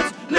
It's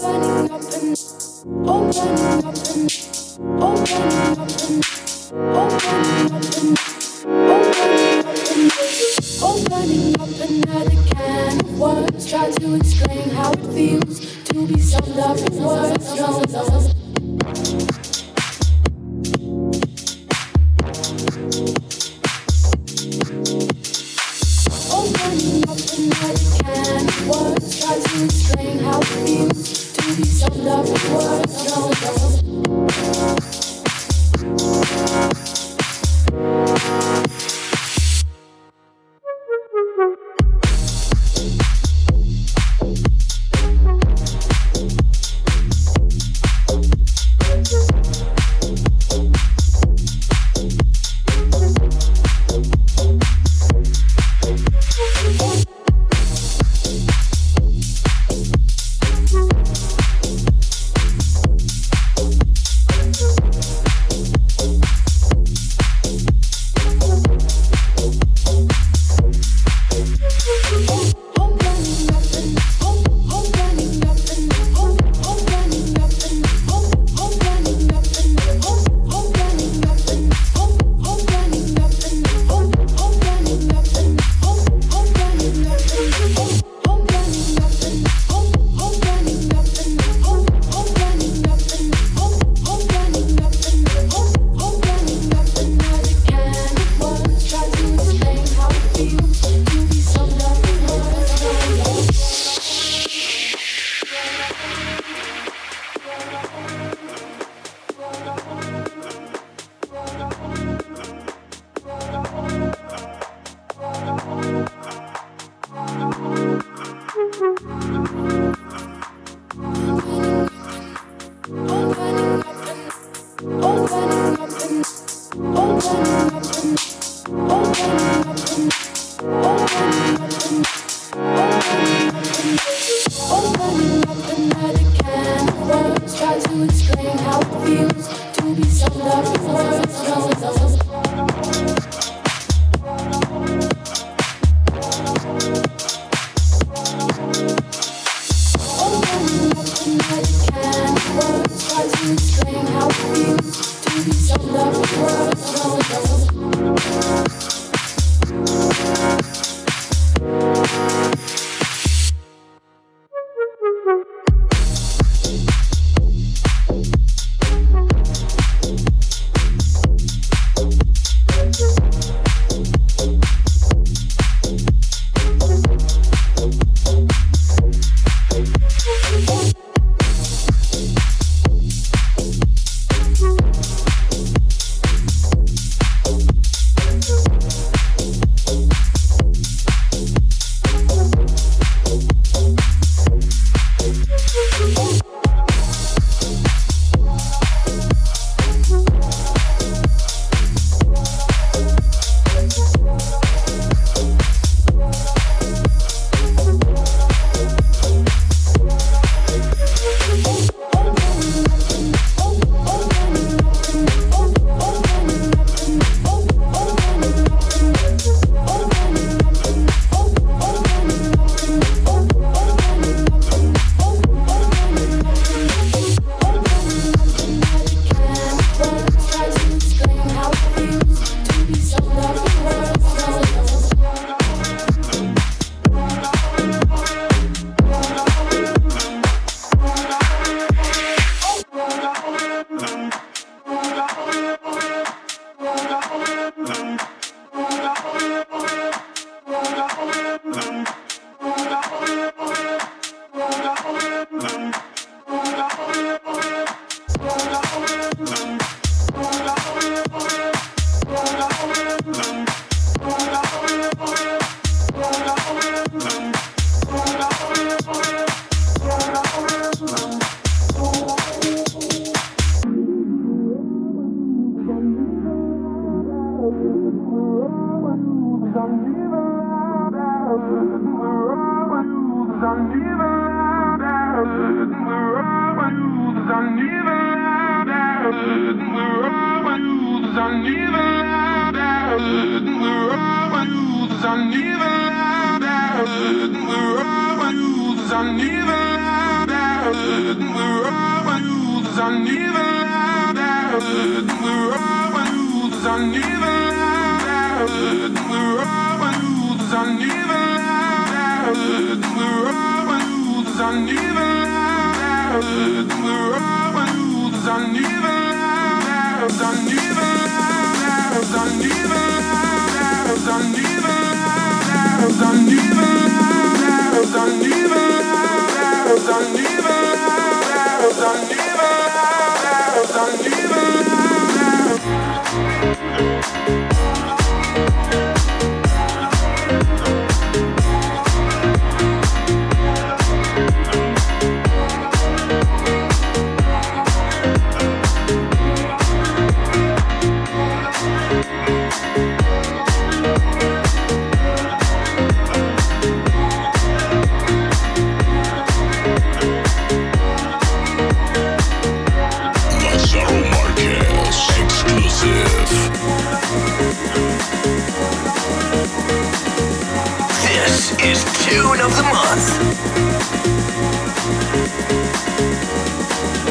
summed up in words, no, no.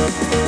Uneven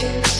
pictures.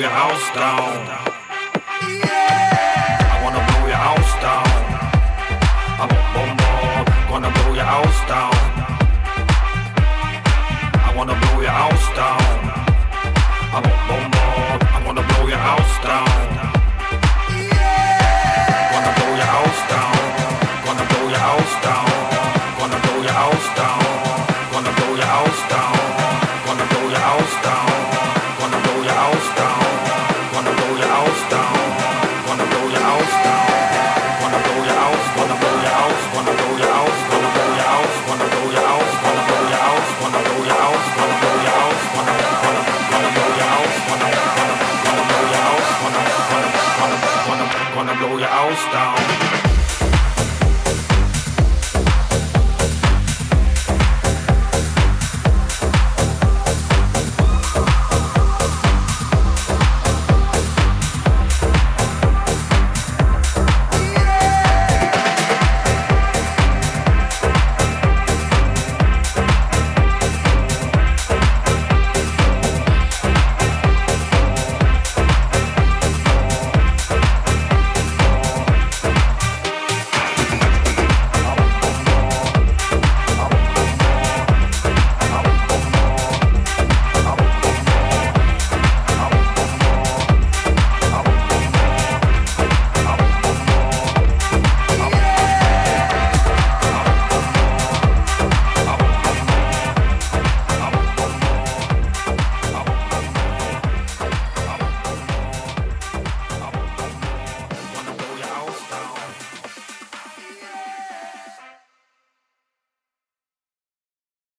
your house down.